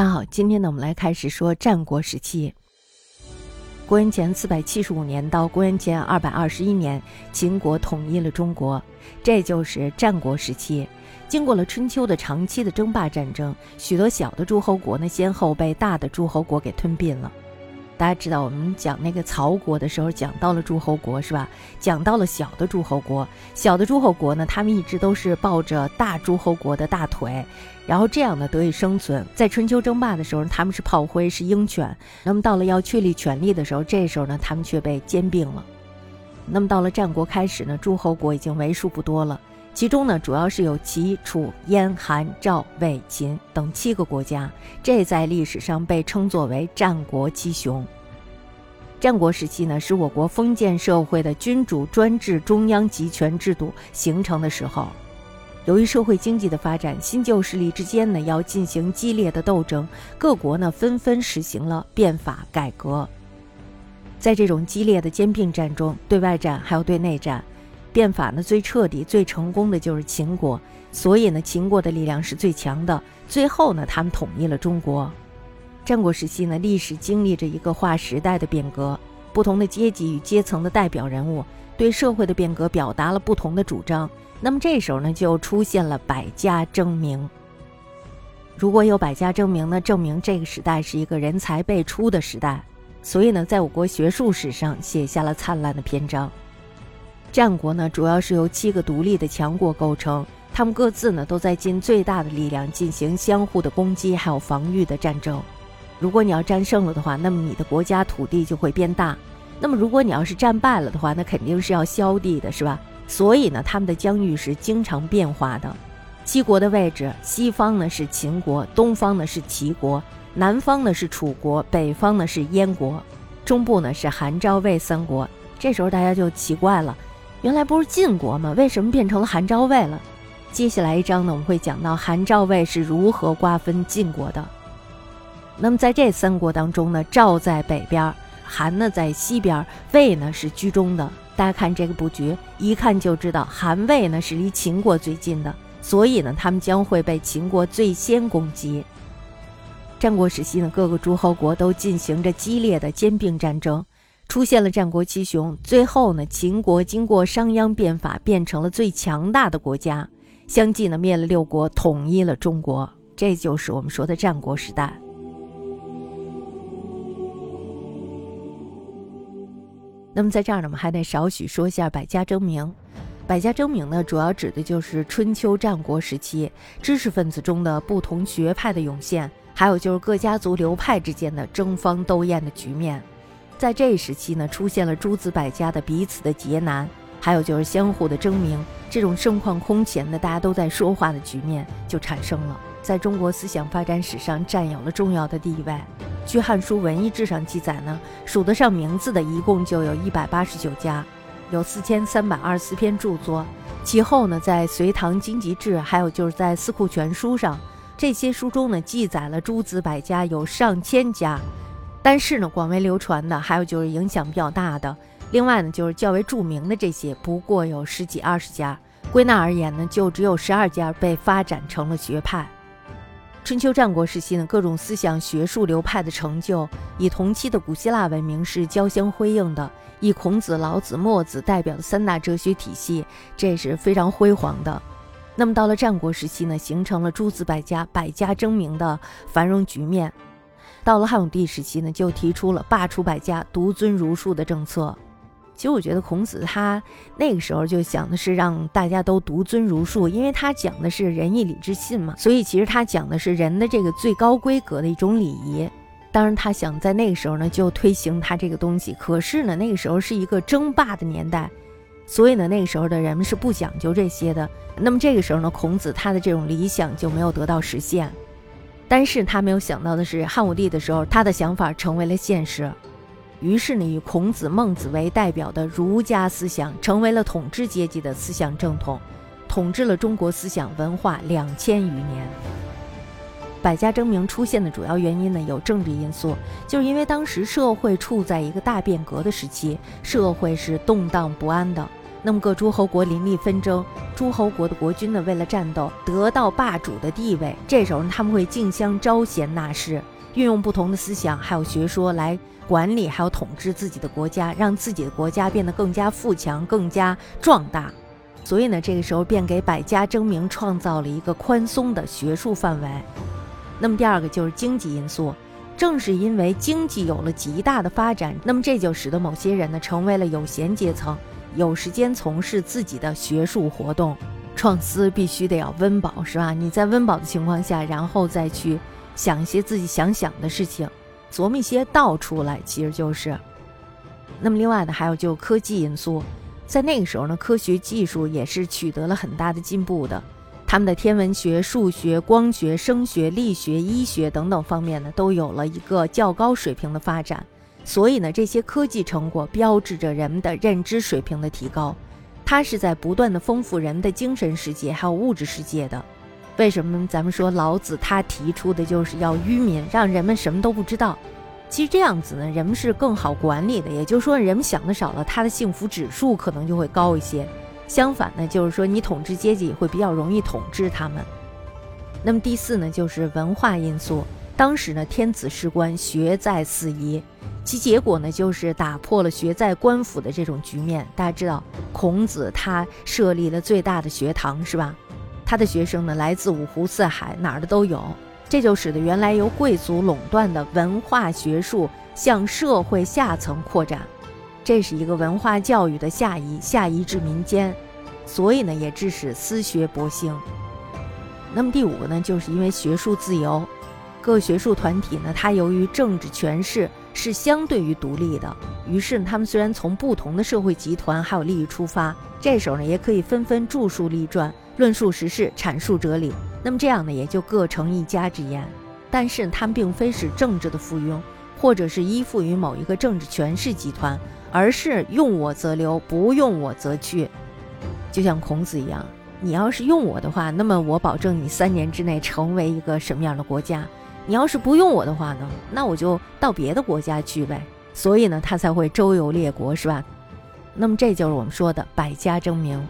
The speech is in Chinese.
大家好，今天呢，我们来开始说战国时期。公元前四百七十五年到公元前二百二十一年，秦国统一了中国，这就是战国时期。经过了春秋的长期的争霸战争，许多小的诸侯国呢，先后被大的诸侯国给吞并了。大家知道，我们讲那个曹国的时候，讲到了诸侯国，是吧？讲到了小的诸侯国，小的诸侯国呢，他们一直都是抱着大诸侯国的大腿，然后这样呢得以生存。在春秋争霸的时候，他们是炮灰，是鹰犬。那么到了要确立权力的时候，这时候呢，他们却被兼并了。那么到了战国开始呢，诸侯国已经为数不多了，其中呢，主要是有齐、楚、燕、韩、赵、魏、秦等七个国家，这在历史上被称作为战国七雄。战国时期呢，是我国封建社会的君主专制、中央集权制度形成的时候。由于社会经济的发展，新旧势力之间呢要进行激烈的斗争，各国呢纷纷实行了变法改革。在这种激烈的兼并战中，对外战还有对内战，变法呢最彻底、最成功的就是秦国，所以呢秦国的力量是最强的。最后呢，他们统一了中国。战国时期呢，历史经历着一个划时代的变革，不同的阶级与阶层的代表人物对社会的变革表达了不同的主张。那么这时候呢，就出现了百家争鸣。如果有百家争鸣呢，证明这个时代是一个人才辈出的时代，所以呢，在我国学术史上写下了灿烂的篇章。战国呢，主要是由七个独立的强国构成，他们各自呢都在尽最大的力量进行相互的攻击还有防御的战争。如果你要战胜了的话，那么你的国家土地就会变大；那么如果你要是战败了的话，那肯定是要削地的，是吧？所以呢，他们的疆域是经常变化的。七国的位置，西方呢是秦国，东方呢是齐国，南方呢是楚国，北方呢是燕国，中部呢是韩赵魏三国。这时候大家就奇怪了，原来不是晋国吗？为什么变成了韩赵魏了？接下来一章呢，我们会讲到韩赵魏是如何瓜分晋国的。那么在这三国当中呢，赵在北边，韩呢在西边，魏呢是居中的。大家看这个布局，一看就知道韩魏呢是离秦国最近的，所以呢他们将会被秦国最先攻击。战国时期呢，各个诸侯国都进行着激烈的兼并战争，出现了战国七雄。最后呢，秦国经过商鞅变法，变成了最强大的国家，相继呢灭了六国，统一了中国。这就是我们说的战国时代。那么在这儿呢，我们还得少许说一下百家争鸣。百家争鸣呢，主要指的就是春秋战国时期知识分子中的不同学派的涌现，还有就是各家族流派之间的争芳斗艳的局面。在这一时期呢，出现了诸子百家的彼此的劫难，还有就是相互的争鸣，这种盛况空前的大家都在说话的局面就产生了，在中国思想发展史上占有了重要的地位。据《汉书·文艺志》上记载呢，数得上名字的一共就有一百八十九家，有四千三百二十四篇著作。其后呢，在《隋唐经籍志》还有就是在《四库全书》上，这些书中呢记载了诸子百家有上千家。但是呢，广为流传的还有就是影响比较大的，另外呢就是较为著名的这些，不过有十几二十家。归纳而言呢，就只有十二家被发展成了学派。春秋战国时期呢，各种思想学术流派的成就，以同期的古希腊文明是交相辉映的。以孔子、老子、墨子代表的三大哲学体系，这是非常辉煌的。那么到了战国时期呢，形成了诸子百家、百家争鸣的繁荣局面。到了汉武帝时期呢，就提出了罢黜百家、独尊儒术的政策。其实我觉得孔子他那个时候就想的是让大家都独尊儒术，因为他讲的是仁义礼智信嘛，所以其实他讲的是人的这个最高规格的一种礼仪。当然，他想在那个时候呢就推行他这个东西。可是呢，那个时候是一个争霸的年代，所以呢，那个时候的人们是不讲究这些的。那么这个时候呢，孔子他的这种理想就没有得到实现。但是他没有想到的是，汉武帝的时候，他的想法成为了现实。于是呢，以孔子、孟子为代表的儒家思想成为了统治阶级的思想正统，统治了中国思想文化两千余年。百家争鸣出现的主要原因呢，有政治因素，就是因为当时社会处在一个大变革的时期，社会是动荡不安的，那么各诸侯国林立纷争，诸侯国的国君呢，为了战斗得到霸主的地位，这时候呢，他们会竞相招贤纳士，运用不同的思想还有学说来管理还有统治自己的国家，让自己的国家变得更加富强、更加壮大。所以呢，这个时候便给百家争鸣创造了一个宽松的学术范围。那么第二个就是经济因素，正是因为经济有了极大的发展，那么这就使得某些人呢成为了有闲阶层。有时间从事自己的学术活动，创思必须得要温饱，是吧？你在温饱的情况下，然后再去想一些自己想想的事情，琢磨一些道出来，其实就是。那么另外呢，还有就科技因素，在那个时候呢，科学技术也是取得了很大的进步的，他们的天文学、数学、光学、声学、力学、医学等等方面呢，都有了一个较高水平的发展。所以呢，这些科技成果标志着人们的认知水平的提高，它是在不断的丰富人的精神世界还有物质世界的。为什么咱们说老子他提出的就是要愚民，让人们什么都不知道？其实这样子呢，人们是更好管理的。也就是说，人们想的少了，他的幸福指数可能就会高一些。相反呢，就是说你统治阶级会比较容易统治他们。那么第四呢，就是文化因素。当时呢，天子事官，学在四夷。其结果呢，就是打破了学在官府的这种局面。大家知道，孔子他设立了最大的学堂，是吧？他的学生呢，来自五湖四海，哪儿的都有。这就使得原来由贵族垄断的文化学术向社会下层扩展，这是一个文化教育的下移，下移至民间，所以呢，也致使私学勃兴。那么第五个呢，就是因为学术自由，各学术团体呢，它由于政治权势。是相对于独立的，于是他们虽然从不同的社会集团还有利益出发，这时候呢也可以纷纷著述立传，论述时事，阐述哲理。那么这样呢也就各成一家之言。但是他们并非是政治的附庸，或者是依附于某一个政治权势集团，而是用我则留，不用我则去。就像孔子一样，你要是用我的话，那么我保证你三年之内成为一个什么样的国家。你要是不用我的话呢，那我就到别的国家去呗。所以呢，他才会周游列国，是吧？那么这就是我们说的百家争鸣。